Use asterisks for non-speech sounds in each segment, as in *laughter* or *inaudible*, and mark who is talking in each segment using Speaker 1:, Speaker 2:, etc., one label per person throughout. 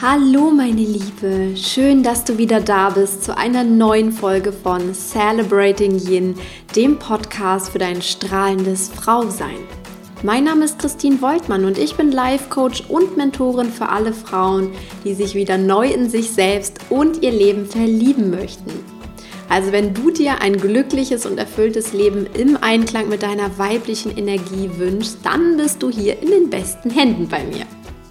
Speaker 1: Hallo meine Liebe, schön, dass du wieder da bist zu einer neuen Folge von Celebrating Yin, dem Podcast für dein strahlendes Frausein. Mein Name ist Christine Woltmann und ich bin Life Coach und Mentorin für alle Frauen, die sich wieder neu in sich selbst und ihr Leben verlieben möchten. Also wenn du dir ein glückliches und erfülltes Leben im Einklang mit deiner weiblichen Energie wünschst, dann bist du hier in den besten Händen bei mir.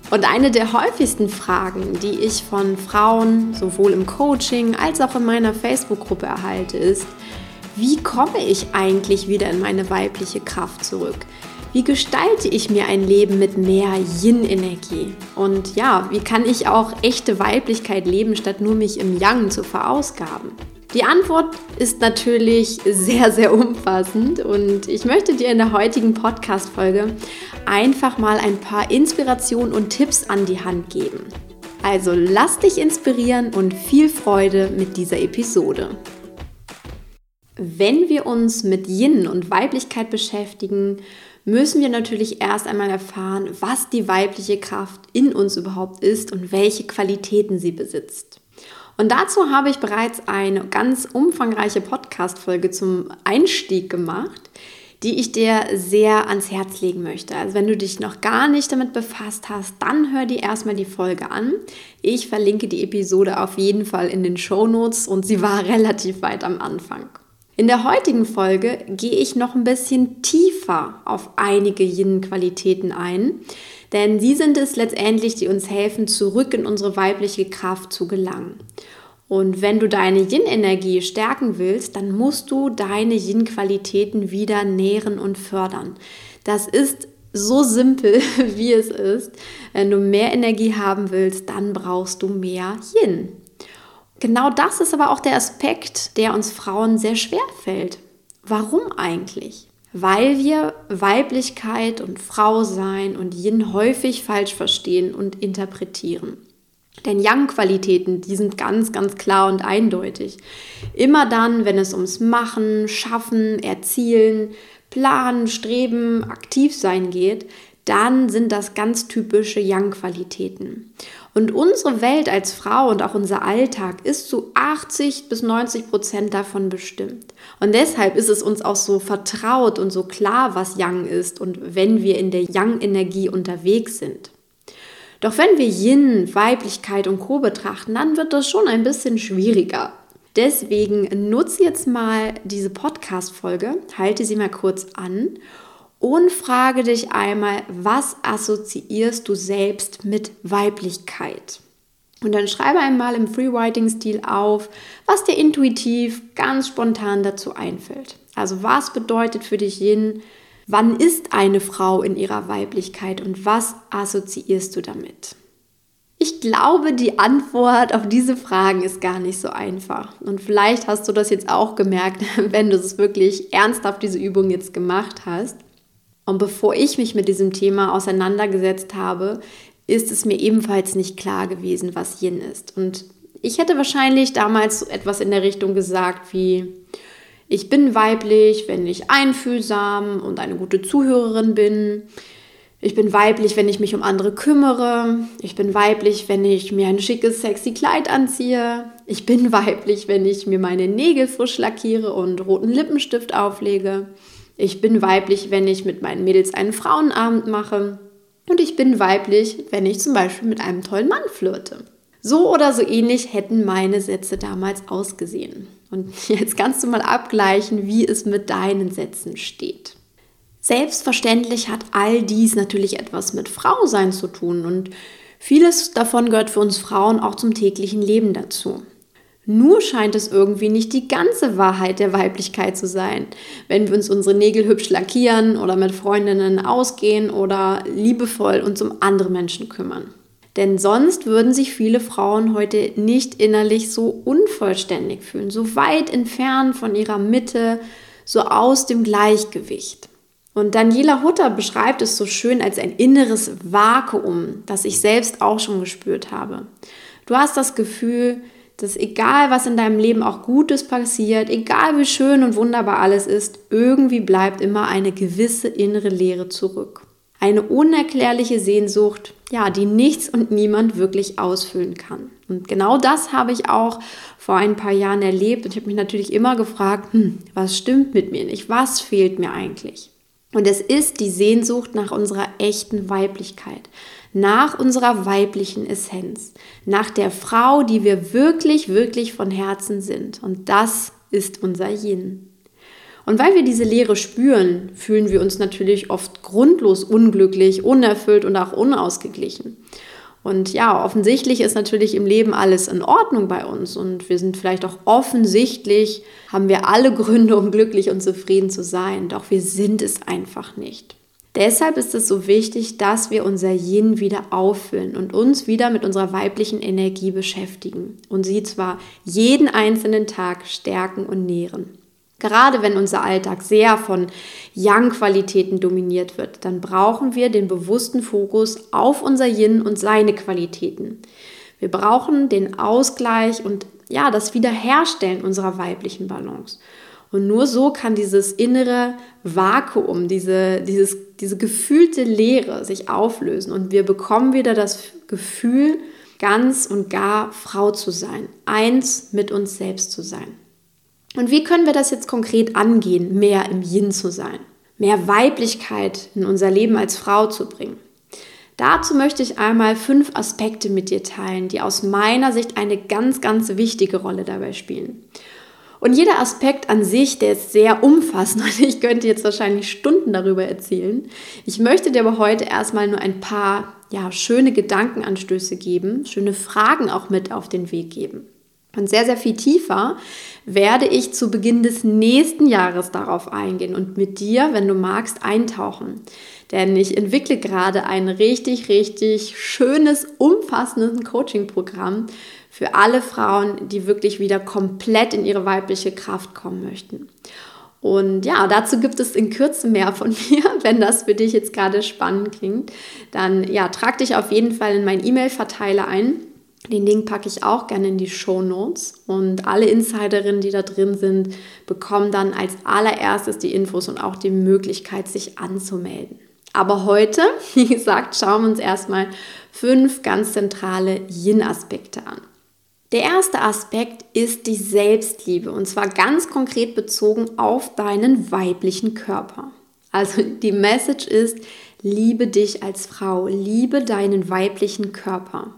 Speaker 1: Und eine der häufigsten Fragen, die ich von Frauen sowohl im Coaching als auch in meiner Facebook-Gruppe erhalte, ist, wie komme ich eigentlich wieder in meine weibliche Kraft zurück? Wie gestalte ich mir ein Leben mit mehr Yin-Energie? Und ja, wie kann ich auch echte Weiblichkeit leben, statt nur mich im Yang zu verausgaben? Die Antwort ist natürlich sehr, sehr umfassend und ich möchte dir in der heutigen Podcast-Folge einfach mal ein paar Inspirationen und Tipps an die Hand geben. Also lass dich inspirieren und viel Freude mit dieser Episode. Wenn wir uns mit Yin und Weiblichkeit beschäftigen, müssen wir natürlich erst einmal erfahren, was die weibliche Kraft in uns überhaupt ist und welche Qualitäten sie besitzt. Und dazu habe ich bereits eine ganz umfangreiche Podcast-Folge zum Einstieg gemacht, die ich dir sehr ans Herz legen möchte. Also wenn du dich noch gar nicht damit befasst hast, dann hör dir erstmal die Folge an. Ich verlinke die Episode auf jeden Fall in den Show Notes und sie war *laughs* relativ weit am Anfang. In der heutigen Folge gehe ich noch ein bisschen tiefer auf einige Yin-Qualitäten ein, denn sie sind es letztendlich, die uns helfen, zurück in unsere weibliche Kraft zu gelangen. Und wenn du deine Yin-Energie stärken willst, dann musst du deine Yin-Qualitäten wieder nähren und fördern. Das ist so simpel, *laughs* wie es ist. Wenn du mehr Energie haben willst, dann brauchst du mehr Yin. Genau das ist aber auch der Aspekt, der uns Frauen sehr schwer fällt. Warum eigentlich? Weil wir Weiblichkeit und Frausein und Yin häufig falsch verstehen und interpretieren. Denn Yang-Qualitäten, die sind ganz, ganz klar und eindeutig. Immer dann, wenn es ums Machen, Schaffen, Erzielen, Planen, Streben, aktiv sein geht, dann sind das ganz typische Yang-Qualitäten. Und unsere Welt als Frau und auch unser Alltag ist zu 80 bis 90 Prozent davon bestimmt. Und deshalb ist es uns auch so vertraut und so klar, was Yang ist und wenn wir in der Yang-Energie unterwegs sind. Doch wenn wir Yin, Weiblichkeit und Co betrachten, dann wird das schon ein bisschen schwieriger. Deswegen nutze jetzt mal diese Podcast-Folge, halte sie mal kurz an und frage dich einmal, was assoziierst du selbst mit Weiblichkeit? Und dann schreibe einmal im Freewriting-Stil auf, was dir intuitiv, ganz spontan dazu einfällt. Also was bedeutet für dich Yin, Wann ist eine Frau in ihrer Weiblichkeit und was assoziierst du damit? Ich glaube, die Antwort auf diese Fragen ist gar nicht so einfach. Und vielleicht hast du das jetzt auch gemerkt, *laughs* wenn du es wirklich ernsthaft diese Übung jetzt gemacht hast. Und bevor ich mich mit diesem Thema auseinandergesetzt habe, ist es mir ebenfalls nicht klar gewesen, was Yin ist. Und ich hätte wahrscheinlich damals etwas in der Richtung gesagt wie, ich bin weiblich, wenn ich einfühlsam und eine gute Zuhörerin bin. Ich bin weiblich, wenn ich mich um andere kümmere. Ich bin weiblich, wenn ich mir ein schickes, sexy Kleid anziehe. Ich bin *laughs* weiblich, wenn ich mir meine Nägel frisch lackiere und roten Lippenstift auflege. Ich bin weiblich, wenn ich mit meinen Mädels einen Frauenabend mache. Und ich bin weiblich, wenn ich zum Beispiel mit einem tollen Mann flirte. So oder so ähnlich hätten meine Sätze damals ausgesehen. Und *laughs* jetzt kannst du mal abgleichen, wie es mit deinen Sätzen steht. Selbstverständlich hat all dies natürlich etwas mit Frausein zu tun und vieles davon gehört für uns Frauen auch zum täglichen Leben dazu. Nur scheint es irgendwie nicht die ganze Wahrheit der Weiblichkeit zu sein, wenn wir uns unsere Nägel hübsch lackieren oder mit Freundinnen ausgehen oder liebevoll uns um andere Menschen kümmern. Denn sonst würden sich viele Frauen heute nicht innerlich so unvollständig fühlen, so weit entfernt von ihrer Mitte, so aus dem Gleichgewicht. Und Daniela Hutter beschreibt es so schön als ein inneres Vakuum, das ich selbst auch schon gespürt habe. Du hast das Gefühl, dass egal was in deinem Leben auch Gutes passiert, egal wie schön und wunderbar alles ist, irgendwie bleibt immer eine gewisse innere Leere zurück. Eine unerklärliche Sehnsucht, ja, die nichts und niemand wirklich ausfüllen kann. Und genau das habe ich auch vor ein paar Jahren erlebt und ich habe mich natürlich immer gefragt, hm, was stimmt mit mir nicht? Was fehlt mir eigentlich? Und es ist die Sehnsucht nach unserer echten Weiblichkeit, nach unserer weiblichen Essenz, nach der Frau, die wir wirklich, wirklich von Herzen sind. Und das ist unser Yin. Und weil wir diese Leere spüren, fühlen wir uns natürlich oft grundlos unglücklich, unerfüllt und auch unausgeglichen. Und ja, offensichtlich ist natürlich im Leben alles in Ordnung bei uns und wir sind vielleicht auch offensichtlich, haben wir alle Gründe, um glücklich und zufrieden zu sein, doch wir sind es einfach nicht. Deshalb ist es so wichtig, dass wir unser Yin wieder auffüllen und uns wieder mit unserer weiblichen Energie beschäftigen und sie zwar jeden einzelnen Tag stärken und nähren. Gerade wenn unser Alltag sehr von Yang-Qualitäten dominiert wird, dann brauchen wir den bewussten Fokus auf unser Yin und seine Qualitäten. Wir brauchen den Ausgleich und ja, das Wiederherstellen unserer weiblichen Balance. Und nur so kann dieses innere Vakuum, diese, dieses, diese gefühlte Leere sich auflösen und wir bekommen wieder das Gefühl, ganz und gar Frau zu sein, eins mit uns selbst zu sein. Und wie können wir das jetzt konkret angehen, mehr im Yin zu sein, mehr Weiblichkeit in unser Leben als Frau zu bringen? Dazu möchte ich einmal fünf Aspekte mit dir teilen, die aus meiner Sicht eine ganz, ganz wichtige Rolle dabei spielen. Und jeder Aspekt an sich, der ist sehr umfassend *laughs* und ich könnte jetzt wahrscheinlich Stunden darüber erzählen. Ich möchte dir aber heute erstmal nur ein paar ja, schöne Gedankenanstöße geben, schöne Fragen auch mit auf den Weg geben. Und sehr, sehr viel tiefer werde ich zu Beginn des nächsten Jahres darauf eingehen und mit dir, wenn du magst, eintauchen. Denn ich entwickle gerade ein richtig, richtig schönes, umfassendes Coaching-Programm für alle Frauen, die wirklich wieder komplett in ihre weibliche Kraft kommen möchten. Und ja, dazu gibt es in Kürze mehr von *laughs* mir. Wenn das für dich jetzt gerade spannend klingt, dann ja, trag dich auf jeden Fall in meinen E-Mail-Verteiler ein. Den Link packe ich auch gerne in die Show Notes und alle Insiderinnen, die da drin sind, bekommen dann als allererstes die Infos und auch die Möglichkeit, sich anzumelden. Aber heute, *laughs* wie gesagt, schauen wir uns erstmal fünf ganz zentrale Yin-Aspekte an. Der erste Aspekt ist die Selbstliebe und zwar ganz konkret bezogen auf deinen weiblichen Körper. Also die Message ist, liebe dich als Frau, liebe deinen weiblichen Körper.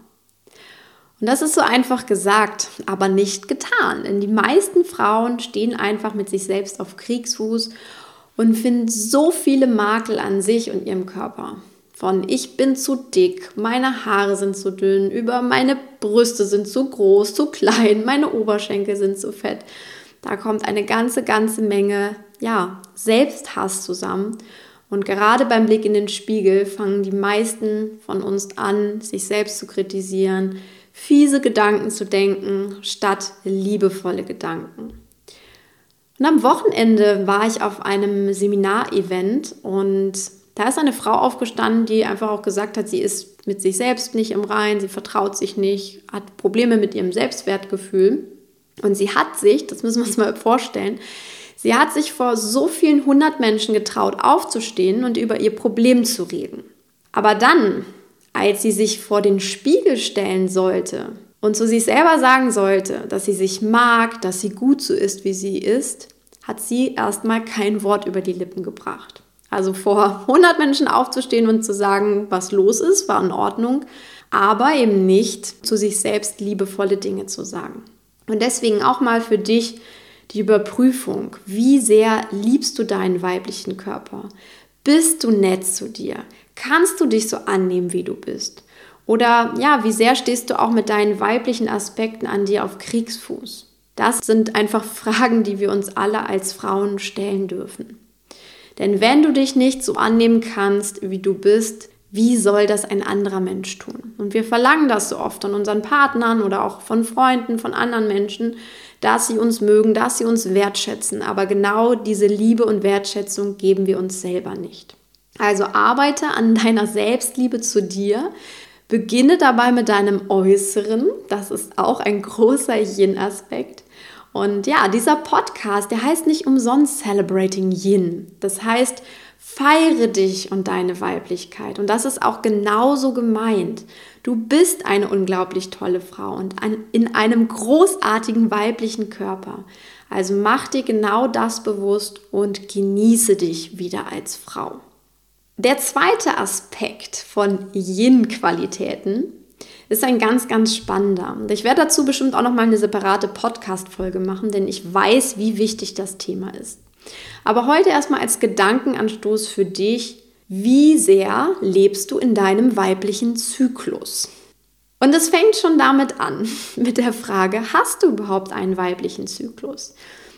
Speaker 1: Und das ist so einfach gesagt, aber nicht getan. Denn die meisten Frauen stehen einfach mit sich selbst auf Kriegsfuß und finden so viele Makel an sich und ihrem Körper. Von ich bin zu dick, meine Haare sind zu dünn, über meine Brüste sind zu groß, zu klein, meine Oberschenkel sind zu fett. Da kommt eine ganze, ganze Menge, ja, Selbsthass zusammen. Und gerade beim Blick in den Spiegel fangen die meisten von uns an, sich selbst zu kritisieren, fiese Gedanken zu denken, statt liebevolle Gedanken. Und am Wochenende war ich auf einem Seminarevent und da ist eine Frau aufgestanden, die einfach auch gesagt hat, sie ist mit sich selbst nicht im Rein, sie vertraut sich nicht, hat Probleme mit ihrem Selbstwertgefühl. Und sie hat sich, das müssen wir uns mal vorstellen, sie hat sich vor so vielen hundert Menschen getraut, aufzustehen und über ihr Problem zu reden. Aber dann als sie sich vor den Spiegel stellen sollte und zu sich selber sagen sollte, dass sie sich mag, dass sie gut so ist, wie sie ist, hat sie erstmal kein Wort über die Lippen gebracht. Also vor 100 Menschen aufzustehen und zu sagen, was los ist, war in Ordnung, aber eben nicht zu sich selbst liebevolle Dinge zu sagen. Und deswegen auch mal für dich die Überprüfung, wie sehr liebst du deinen weiblichen Körper? Bist du nett zu dir? Kannst du dich so annehmen, wie du bist? Oder ja, wie sehr stehst du auch mit deinen weiblichen Aspekten an dir auf Kriegsfuß? Das sind einfach *laughs* Fragen, die wir uns alle als Frauen stellen dürfen. Denn wenn du dich nicht so annehmen kannst, wie du bist, wie soll das ein anderer Mensch tun? Und wir verlangen das so oft von unseren Partnern oder auch von Freunden, von anderen Menschen, dass sie uns mögen, dass sie uns wertschätzen. Aber genau diese Liebe und Wertschätzung geben wir uns selber nicht. Also arbeite an deiner Selbstliebe zu dir. Beginne dabei mit deinem Äußeren. Das ist auch ein großer Yin-Aspekt. Und ja, dieser Podcast, der heißt nicht umsonst Celebrating Yin. Das heißt, Feiere dich und deine Weiblichkeit. Und das ist auch genauso gemeint. Du bist eine unglaublich tolle Frau und in einem großartigen weiblichen Körper. Also mach dir genau das bewusst und genieße dich wieder als Frau. Der zweite Aspekt von Yin-Qualitäten ist ein ganz, ganz spannender. Und ich werde dazu bestimmt auch noch mal eine separate Podcast-Folge machen, denn ich weiß, wie wichtig das Thema ist. Aber heute erstmal als Gedankenanstoß für dich, wie sehr lebst du in deinem weiblichen Zyklus? Und es fängt schon damit an, *laughs* mit der Frage, hast du überhaupt einen weiblichen Zyklus?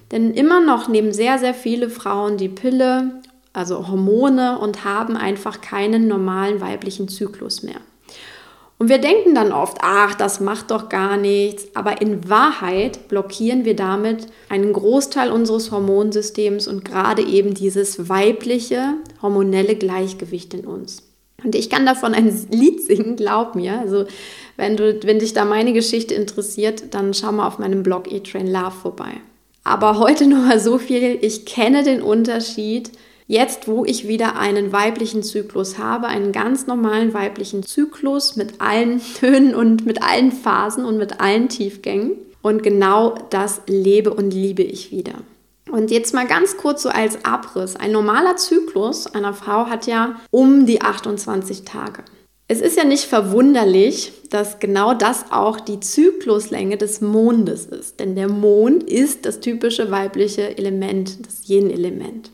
Speaker 1: Denn immer noch nehmen sehr, sehr viele Frauen die Pille, also Hormone, und haben einfach keinen normalen weiblichen Zyklus mehr. Und wir denken dann oft, ach, das macht doch gar nichts. Aber in Wahrheit blockieren wir damit einen Großteil unseres Hormonsystems und gerade eben dieses weibliche hormonelle Gleichgewicht in uns. Und ich kann davon ein Lied singen, glaub mir. Also wenn, du, wenn dich da meine Geschichte interessiert, dann schau mal auf meinem Blog E-Train Love vorbei. Aber heute nur mal so viel. Ich kenne den Unterschied Jetzt, wo ich wieder einen weiblichen Zyklus habe, einen ganz normalen weiblichen Zyklus mit allen *laughs* Tönen und mit allen Phasen und mit allen Tiefgängen. Und genau das lebe und liebe ich wieder. Und jetzt mal ganz kurz so als Abriss. Ein normaler Zyklus einer Frau hat ja um die 28 Tage. Es ist ja nicht verwunderlich, dass genau das auch die Zykluslänge des Mondes ist. Denn der Mond ist das typische weibliche Element, das Yin-Element.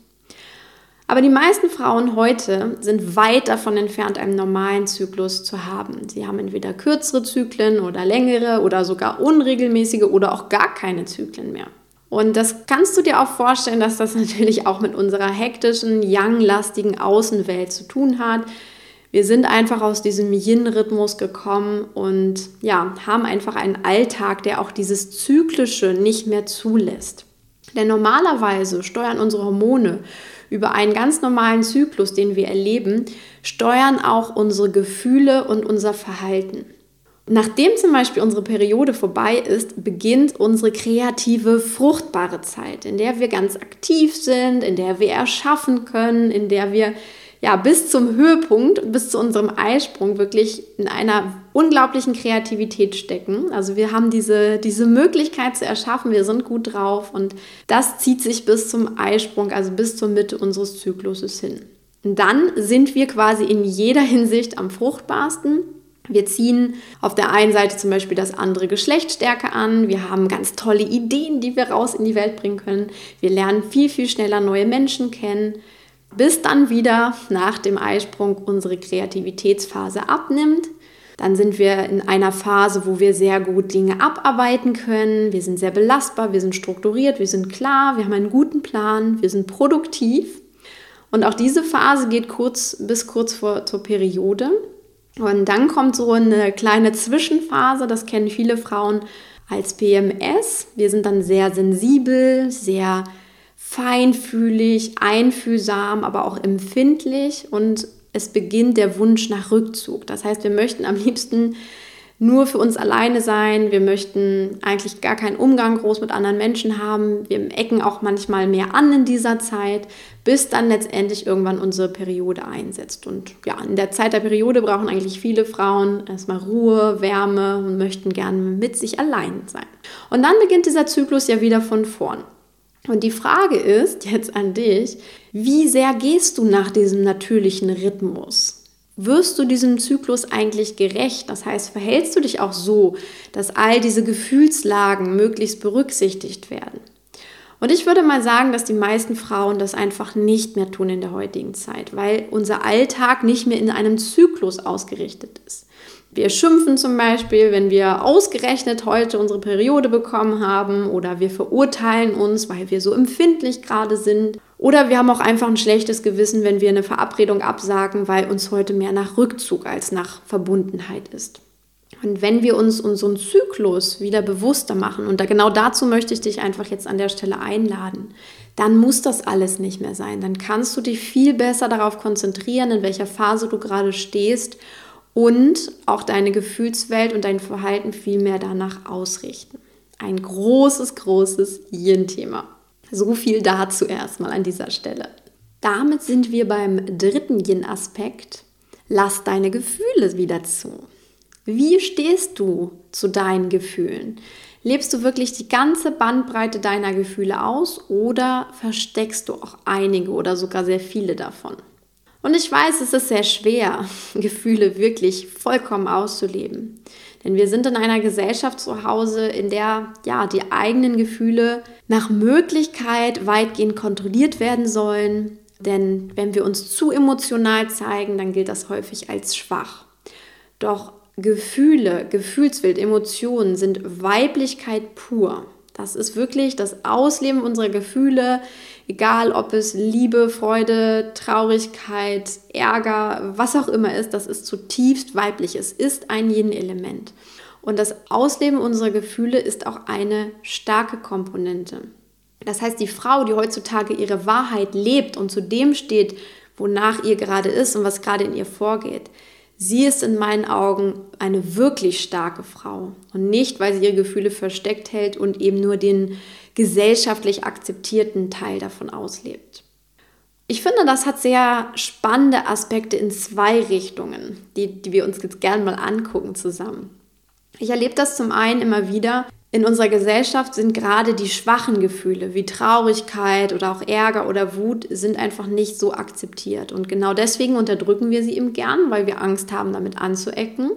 Speaker 1: Aber die meisten Frauen heute sind weit davon entfernt, einen normalen Zyklus zu haben. Sie haben entweder kürzere Zyklen oder längere oder sogar unregelmäßige oder auch gar keine Zyklen mehr. Und das kannst du dir auch vorstellen, dass das *laughs* natürlich auch mit unserer hektischen, young-lastigen Außenwelt zu tun hat. Wir sind einfach aus diesem Yin-Rhythmus gekommen und ja, haben einfach einen Alltag, der auch dieses Zyklische nicht mehr zulässt. Denn normalerweise steuern unsere Hormone über einen ganz normalen Zyklus, den wir erleben, steuern auch unsere Gefühle und unser Verhalten. Nachdem zum Beispiel unsere Periode vorbei ist, beginnt unsere kreative, fruchtbare Zeit, in der wir ganz aktiv sind, in der wir erschaffen können, in der wir ja, bis zum Höhepunkt, bis zu unserem Eisprung wirklich in einer unglaublichen Kreativität stecken. Also wir haben diese, diese Möglichkeit zu erschaffen, wir sind gut drauf und das zieht sich bis zum Eisprung, also bis zur Mitte unseres Zykluses hin. Und dann sind wir quasi in jeder Hinsicht am fruchtbarsten. Wir ziehen auf der einen Seite zum Beispiel das andere Geschlecht stärker an. Wir haben ganz tolle Ideen, die wir raus in die Welt bringen können. Wir lernen viel, viel schneller neue Menschen kennen bis dann wieder nach dem Eisprung unsere Kreativitätsphase abnimmt. Dann sind wir in einer Phase, wo wir sehr gut Dinge abarbeiten können. Wir sind sehr belastbar, wir sind strukturiert, wir sind klar, wir haben einen guten Plan, wir sind produktiv. Und auch diese Phase geht kurz bis kurz vor zur Periode. Und dann kommt so eine kleine Zwischenphase, das kennen viele Frauen als PMS. Wir sind dann sehr sensibel, sehr feinfühlig, einfühlsam, aber auch empfindlich und es beginnt der Wunsch nach Rückzug. Das heißt, wir möchten am liebsten nur für uns alleine sein. Wir möchten eigentlich gar keinen Umgang groß mit anderen Menschen haben. Wir ecken auch manchmal mehr an in dieser Zeit, bis dann letztendlich irgendwann unsere Periode einsetzt. Und ja, in der Zeit der Periode brauchen eigentlich viele Frauen erstmal Ruhe, Wärme und möchten gerne mit sich allein sein. Und dann beginnt dieser Zyklus ja wieder von vorn. Und die Frage ist jetzt an dich, wie sehr gehst du nach diesem natürlichen Rhythmus? Wirst du diesem Zyklus eigentlich gerecht? Das heißt, verhältst du dich auch so, dass all diese Gefühlslagen möglichst berücksichtigt werden? Und ich würde mal sagen, dass die meisten Frauen das einfach nicht mehr tun in der heutigen Zeit, weil unser Alltag nicht mehr in einem Zyklus ausgerichtet ist. Wir schimpfen zum Beispiel, wenn wir ausgerechnet heute unsere Periode bekommen haben oder wir verurteilen uns, weil wir so empfindlich gerade sind. Oder wir haben auch einfach ein schlechtes Gewissen, wenn wir eine Verabredung absagen, weil uns heute mehr nach Rückzug als nach Verbundenheit ist. Und wenn wir uns unseren Zyklus wieder bewusster machen, und da genau dazu möchte ich dich einfach jetzt an der Stelle einladen, dann muss das alles nicht mehr sein. Dann kannst du dich viel besser darauf konzentrieren, in welcher Phase du gerade stehst und auch deine Gefühlswelt und dein Verhalten viel mehr danach ausrichten. Ein großes, großes Yin-Thema. So viel dazu erstmal an dieser Stelle. Damit sind wir beim dritten Yin-Aspekt. Lass deine Gefühle wieder zu. Wie stehst du zu deinen Gefühlen? Lebst du wirklich die ganze Bandbreite deiner Gefühle aus oder versteckst du auch einige oder sogar sehr viele davon? Und ich weiß, es ist sehr schwer, *laughs* Gefühle wirklich vollkommen auszuleben. Denn wir sind in einer Gesellschaft zu Hause, in der ja die eigenen Gefühle nach Möglichkeit weitgehend kontrolliert werden sollen. Denn wenn wir uns zu emotional zeigen, dann gilt das häufig als schwach. Doch Gefühle, Gefühlswelt, Emotionen sind Weiblichkeit pur. Das ist wirklich das Ausleben unserer Gefühle, egal ob es Liebe, Freude, Traurigkeit, Ärger, was auch immer ist, das ist zutiefst weiblich. Es ist ein Yin-Element. Und das Ausleben unserer Gefühle ist auch eine starke Komponente. Das heißt, die Frau, die heutzutage ihre Wahrheit lebt und zu dem steht, wonach ihr gerade ist und was gerade in ihr vorgeht, Sie ist in meinen Augen eine wirklich starke Frau und nicht, weil sie ihre Gefühle versteckt hält und eben nur den gesellschaftlich akzeptierten Teil davon auslebt. Ich finde, das hat sehr spannende Aspekte in zwei Richtungen, die, die wir uns jetzt gerne mal angucken zusammen. Ich erlebe das zum einen immer wieder, in unserer Gesellschaft sind gerade die schwachen Gefühle wie Traurigkeit oder auch Ärger oder Wut sind einfach nicht so akzeptiert. Und genau deswegen unterdrücken wir sie eben gern, weil wir Angst haben, damit anzuecken.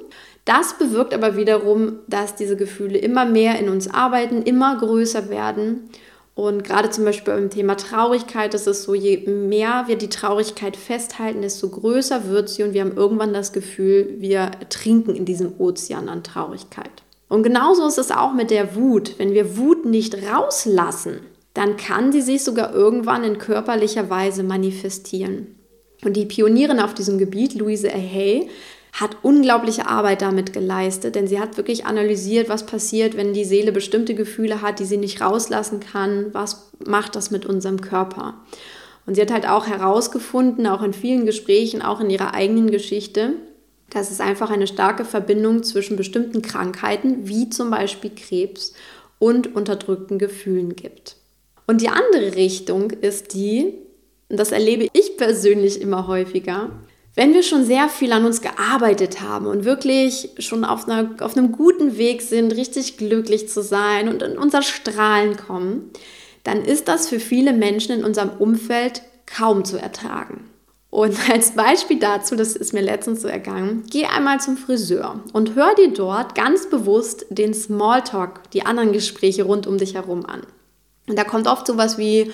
Speaker 1: Das bewirkt aber wiederum, dass diese Gefühle immer mehr in uns arbeiten, immer größer werden. Und gerade zum Beispiel beim Thema Traurigkeit ist es so, je mehr wir die Traurigkeit festhalten, desto größer wird sie und wir haben irgendwann das Gefühl, wir trinken in diesem Ozean an Traurigkeit. Und genauso ist es auch mit der Wut. Wenn wir Wut nicht rauslassen, dann kann sie sich sogar irgendwann in körperlicher Weise manifestieren. Und die Pionierin auf diesem Gebiet, Louise Hay, hat unglaubliche Arbeit damit geleistet, denn sie hat wirklich analysiert, was passiert, wenn die Seele bestimmte Gefühle hat, die sie nicht rauslassen kann, was macht das mit unserem Körper. Und sie hat halt auch herausgefunden, auch in vielen Gesprächen, auch in ihrer eigenen Geschichte, dass es einfach eine starke Verbindung zwischen bestimmten Krankheiten, wie zum Beispiel Krebs, und unterdrückten Gefühlen gibt. Und die andere Richtung ist die, und das erlebe ich persönlich immer häufiger, wenn wir schon sehr viel an uns gearbeitet haben und wirklich schon auf, einer, auf einem guten Weg sind, richtig glücklich zu sein und in unser Strahlen kommen, dann ist das für viele Menschen in unserem Umfeld kaum zu ertragen. Und *laughs* als Beispiel dazu, das ist mir letztens so ergangen, geh einmal zum Friseur und hör dir dort ganz bewusst den Smalltalk, die anderen Gespräche rund um dich herum an. Und da kommt oft sowas wie,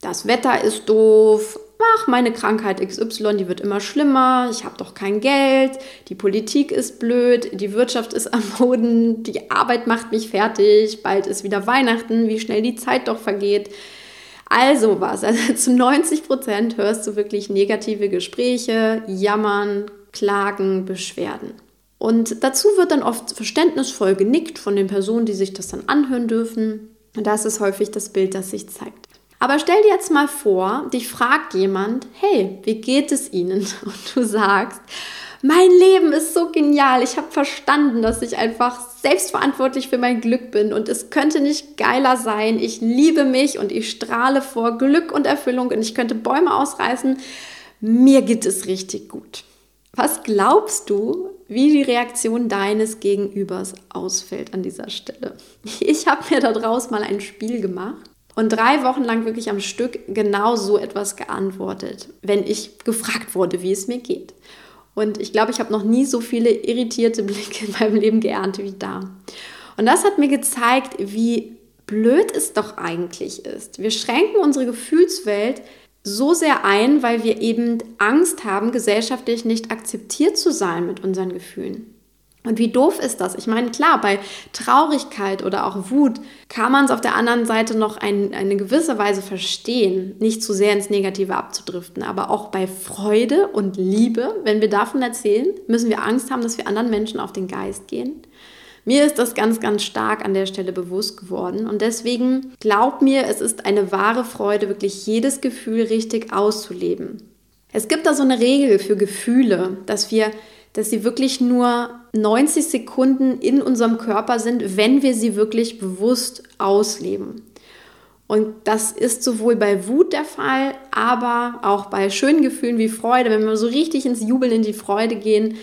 Speaker 1: das Wetter ist doof, ach, meine Krankheit XY, die wird immer schlimmer, ich habe doch kein Geld, die Politik ist blöd, die Wirtschaft ist *laughs* am Boden, die Arbeit macht mich fertig, bald ist wieder Weihnachten, wie schnell die Zeit doch vergeht. Also was, also *laughs* zu 90 Prozent hörst du wirklich negative Gespräche, Jammern, Klagen, Beschwerden. Und dazu wird dann oft verständnisvoll genickt von den Personen, die sich das dann anhören dürfen. Und das ist häufig das Bild, das sich zeigt. Aber stell dir jetzt mal vor, dich fragt jemand, hey, wie geht es Ihnen? *laughs* Und du sagst, mein Leben ist so genial. Ich habe verstanden, dass ich einfach selbstverantwortlich für mein Glück bin und es könnte nicht geiler sein. Ich liebe mich und ich strahle vor Glück und Erfüllung und ich könnte Bäume ausreißen. Mir geht es richtig gut. Was glaubst du, wie die Reaktion deines Gegenübers ausfällt an dieser Stelle? *laughs* Ich habe mir daraus mal ein Spiel gemacht und drei Wochen lang wirklich am Stück genau so etwas geantwortet, wenn ich gefragt wurde, wie es mir geht. Und ich glaube, ich habe noch nie so viele irritierte Blicke in meinem Leben geerntet wie da. Und das hat mir gezeigt, wie blöd es doch eigentlich ist. Wir schränken unsere Gefühlswelt so sehr ein, weil wir eben Angst haben, gesellschaftlich nicht akzeptiert zu sein mit unseren Gefühlen. Und wie doof ist das? Ich meine, klar, bei Traurigkeit oder auch Wut kann man es auf der anderen Seite noch ein, eine gewisse Weise verstehen, nicht zu sehr ins Negative abzudriften. Aber auch bei Freude und Liebe, wenn wir davon erzählen, müssen wir Angst haben, dass wir anderen Menschen auf den Geist gehen. Mir ist das ganz, ganz stark an der Stelle bewusst geworden. Und deswegen glaub mir, es ist eine wahre Freude, wirklich jedes Gefühl richtig auszuleben. Es gibt da so eine Regel für Gefühle, dass wir dass sie wirklich nur 90 Sekunden in unserem Körper sind, wenn wir sie wirklich bewusst ausleben. Und das ist sowohl bei Wut der Fall, aber auch bei schönen Gefühlen wie Freude. Wenn wir so richtig ins Jubeln, in die Freude gehen,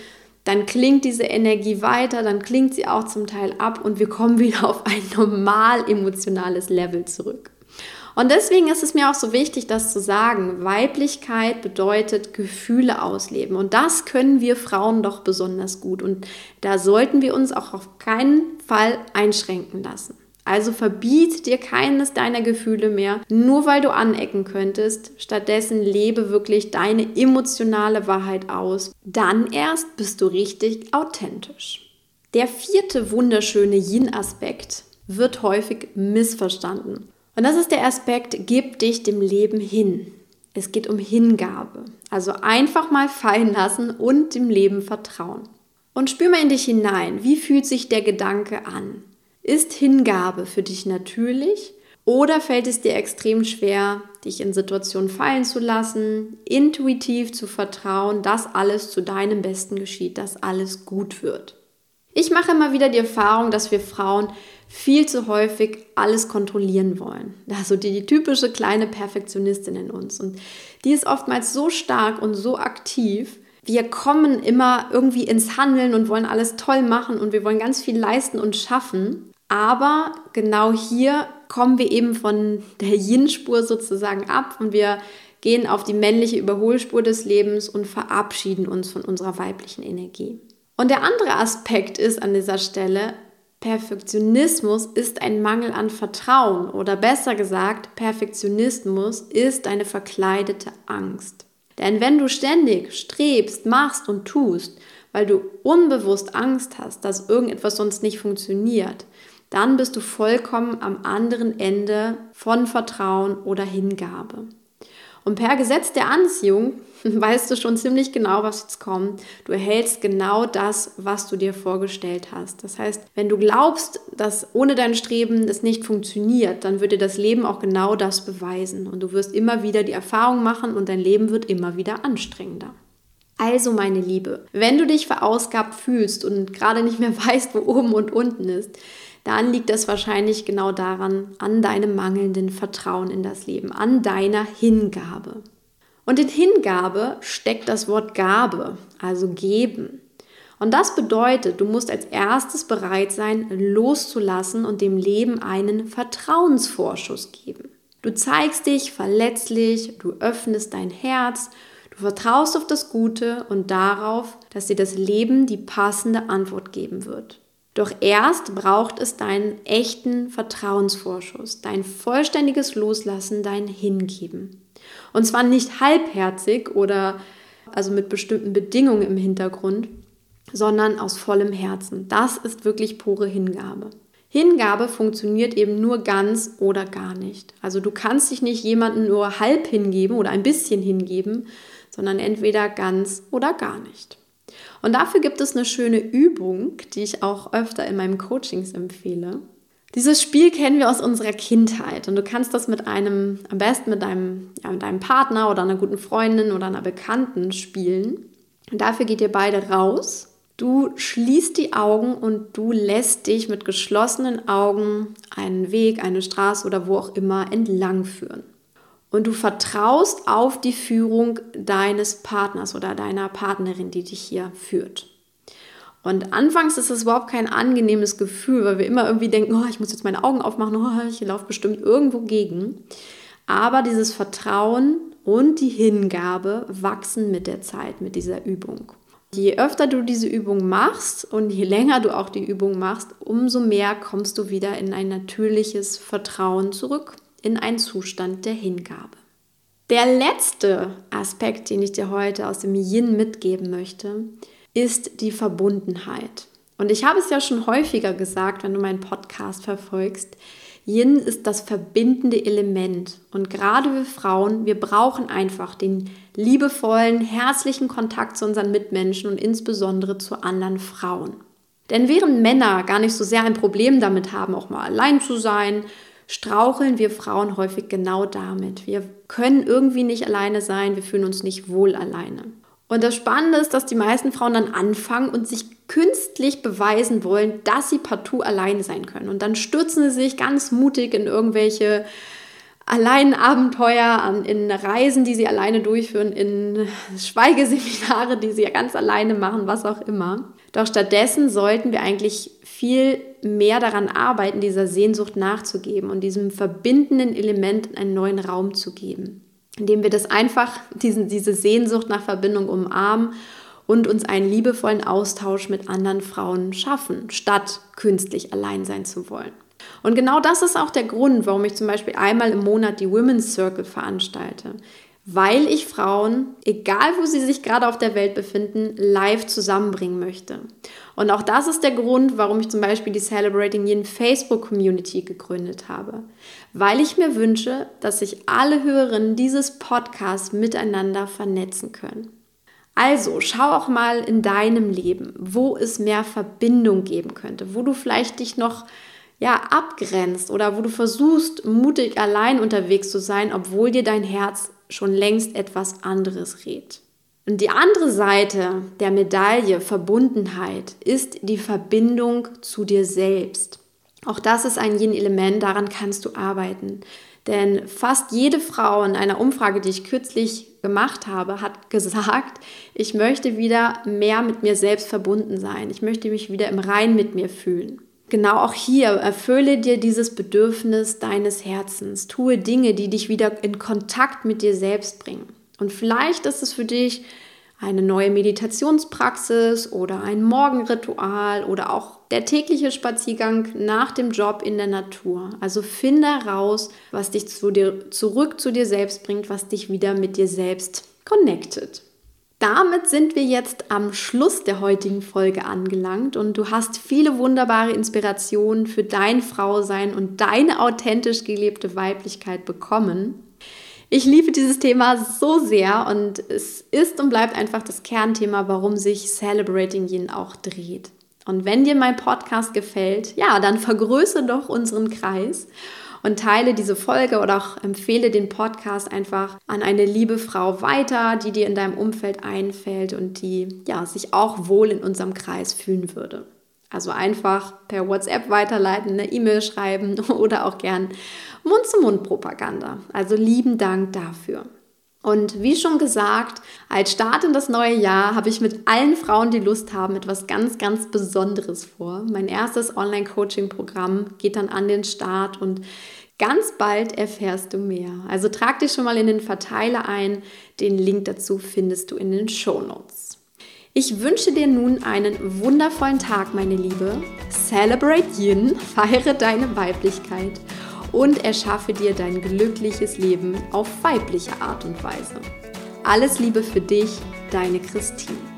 Speaker 1: dann klingt diese Energie weiter, dann klingt sie auch zum Teil ab und wir kommen *laughs* wieder auf ein normal emotionales Level zurück. Und deswegen ist es mir auch so wichtig, das zu sagen. Weiblichkeit bedeutet Gefühle ausleben. Und das können wir Frauen doch besonders gut. Und da sollten wir uns auch auf keinen Fall einschränken lassen. Also verbiet dir keines deiner Gefühle mehr, nur weil du anecken könntest. Stattdessen lebe wirklich deine emotionale Wahrheit aus. Dann erst bist du richtig authentisch. Der vierte wunderschöne Yin-Aspekt wird häufig missverstanden. Und das ist der Aspekt, gib dich dem Leben hin. Es geht um Hingabe. Also einfach mal fallen lassen und dem Leben vertrauen. Und spür mal in dich hinein. Wie fühlt sich der Gedanke an? Ist Hingabe für dich natürlich oder fällt es dir extrem schwer, dich in Situationen fallen zu lassen, intuitiv zu vertrauen, dass alles zu deinem Besten geschieht, dass alles gut wird? Ich mache immer wieder die Erfahrung, dass wir Frauen viel zu häufig alles kontrollieren wollen. Also die, die typische kleine Perfektionistin in uns. Und die ist oftmals so stark und so aktiv, wir kommen immer irgendwie ins Handeln und wollen alles toll machen und wir wollen ganz viel leisten und schaffen. Aber genau hier kommen wir eben von der Yin-Spur sozusagen ab und wir gehen auf die männliche Überholspur des Lebens und verabschieden uns von unserer weiblichen Energie. Und der andere Aspekt ist an dieser Stelle, Perfektionismus ist ein Mangel an Vertrauen oder besser gesagt, Perfektionismus ist eine verkleidete Angst. Denn wenn du ständig strebst, machst und tust, weil du unbewusst Angst hast, dass irgendetwas sonst nicht funktioniert, dann bist du vollkommen am anderen Ende von Vertrauen oder Hingabe. Und per Gesetz der Anziehung *laughs* weißt du schon ziemlich genau, was jetzt kommt. Du erhältst genau das, was du dir vorgestellt hast. Das heißt, wenn du glaubst, dass ohne dein Streben das nicht funktioniert, dann wird dir das Leben auch genau das beweisen. Und du wirst immer wieder die Erfahrung machen und dein Leben wird immer wieder anstrengender. Also, meine Liebe, wenn du dich verausgabt fühlst und gerade nicht mehr *laughs* weißt, wo oben und unten ist, dann liegt das wahrscheinlich genau daran, an deinem mangelnden Vertrauen in das Leben, an deiner Hingabe. Und in Hingabe steckt das Wort Gabe, also geben. Und das bedeutet, du musst als erstes bereit sein, loszulassen und dem Leben einen Vertrauensvorschuss geben. Du zeigst dich verletzlich, du öffnest dein Herz, du vertraust auf das Gute und darauf, dass dir das Leben die passende Antwort geben wird. Doch erst braucht es deinen echten Vertrauensvorschuss, dein vollständiges Loslassen, dein Hingeben. Und zwar nicht halbherzig oder also mit bestimmten Bedingungen im Hintergrund, sondern aus vollem Herzen. Das ist wirklich pure Hingabe. Hingabe funktioniert eben nur ganz oder gar nicht. Also du kannst dich nicht jemandem nur halb hingeben oder ein bisschen hingeben, sondern entweder ganz oder gar nicht. Und dafür gibt es eine schöne Übung, die ich auch öfter in meinen Coachings empfehle. Dieses Spiel kennen wir aus unserer Kindheit und du kannst das mit einem, am besten mit deinem, ja, mit deinem Partner oder einer guten Freundin oder einer Bekannten spielen. Und dafür geht ihr beide raus. Du schließt die Augen und du lässt dich mit geschlossenen Augen einen Weg, eine Straße oder wo auch immer entlang führen und du vertraust auf die Führung deines Partners oder deiner Partnerin, die dich hier führt. Und anfangs ist es überhaupt kein angenehmes Gefühl, weil wir immer irgendwie denken, oh, ich muss jetzt meine Augen aufmachen, oh, ich laufe bestimmt irgendwo gegen. Aber dieses Vertrauen und die Hingabe wachsen mit der Zeit, mit dieser Übung. Je öfter du diese Übung machst und je länger du auch die Übung machst, umso mehr kommst du wieder in ein natürliches Vertrauen zurück in einen Zustand der Hingabe. Der letzte Aspekt, den ich dir heute aus dem Yin mitgeben möchte, ist die Verbundenheit. Und ich habe es ja schon häufiger gesagt, wenn du meinen Podcast verfolgst, Yin ist das verbindende Element. Und gerade wir Frauen, wir brauchen einfach den liebevollen, herzlichen Kontakt zu unseren Mitmenschen und insbesondere zu anderen Frauen. Denn während Männer gar nicht so sehr ein Problem damit haben, auch mal allein zu sein, straucheln wir Frauen häufig genau damit. Wir können irgendwie nicht alleine sein, wir fühlen uns nicht wohl alleine. Und das Spannende ist, dass die meisten Frauen dann anfangen und sich künstlich beweisen wollen, dass sie partout alleine sein können. Und dann stürzen sie sich ganz mutig in irgendwelche allein Abenteuer, in Reisen, die sie alleine durchführen, in Schweigeseminare, die sie ganz alleine machen, was auch immer. Doch stattdessen sollten wir eigentlich viel mehr daran arbeiten, dieser Sehnsucht nachzugeben und diesem verbindenden Element einen neuen Raum zu geben, indem wir das einfach, diesen, diese Sehnsucht nach Verbindung umarmen und uns einen liebevollen Austausch mit anderen Frauen schaffen, statt künstlich allein sein zu wollen. Und genau das ist auch der Grund, warum ich zum Beispiel einmal im Monat die Women's Circle veranstalte. Weil ich Frauen, egal wo sie sich gerade auf der Welt befinden, live zusammenbringen möchte. Und auch das ist der Grund, warum ich zum Beispiel die Celebrating Yin Facebook Community gegründet habe. Weil ich mir wünsche, dass sich alle Hörerinnen dieses Podcasts miteinander vernetzen können. Also schau auch mal in deinem Leben, wo es mehr Verbindung geben könnte, wo du vielleicht dich noch ja, abgrenzt oder wo du versuchst, mutig allein unterwegs zu sein, obwohl dir dein Herz schon längst etwas anderes rät. Und die andere Seite der Medaille Verbundenheit ist die Verbindung zu dir selbst. Auch das ist ein Yin-Element, daran kannst du arbeiten. Denn fast jede Frau in einer Umfrage, die ich kürzlich gemacht habe, hat *laughs* gesagt, ich möchte wieder mehr mit mir selbst verbunden sein. Ich möchte mich wieder im Rein mit mir fühlen genau auch hier erfülle dir dieses Bedürfnis deines Herzens. Tue Dinge, die dich wieder in Kontakt mit dir selbst bringen. Und vielleicht ist es für dich eine neue Meditationspraxis oder ein Morgenritual oder auch der tägliche Spaziergang nach dem Job in der Natur. Also finde heraus, was dich zu dir, zurück zu dir selbst bringt, was dich wieder mit dir selbst connected. Damit sind wir jetzt am Schluss der heutigen Folge angelangt und du hast viele wunderbare Inspirationen für dein Frausein und deine authentisch gelebte Weiblichkeit bekommen. Ich liebe dieses Thema so sehr und es ist und bleibt einfach das Kernthema, warum sich Celebrating Yin auch dreht. Und wenn dir mein Podcast gefällt, ja, dann vergrößere doch unseren Kreis und teile diese Folge oder auch empfehle den Podcast einfach an eine liebe Frau weiter, die dir in deinem Umfeld einfällt und die ja sich auch wohl in unserem Kreis fühlen würde. Also einfach per WhatsApp weiterleiten, eine E-Mail schreiben *laughs* oder auch gern Mund-zu-Mund-Propaganda. Also lieben Dank dafür. Und wie schon gesagt, als Start in das neue Jahr habe ich mit allen Frauen, die Lust haben, etwas ganz, ganz Besonderes vor. Mein erstes Online-Coaching-Programm geht dann an den Start und ganz bald erfährst du mehr. Also trag dich schon mal in den Verteiler ein. Den Link dazu findest du in den Show Notes. Ich wünsche dir nun einen wundervollen Tag, meine Liebe. Celebrate Yin, feiere deine Weiblichkeit und erschaffe dir dein glückliches Leben auf weibliche Art und Weise. Alles Liebe für dich, deine Christine.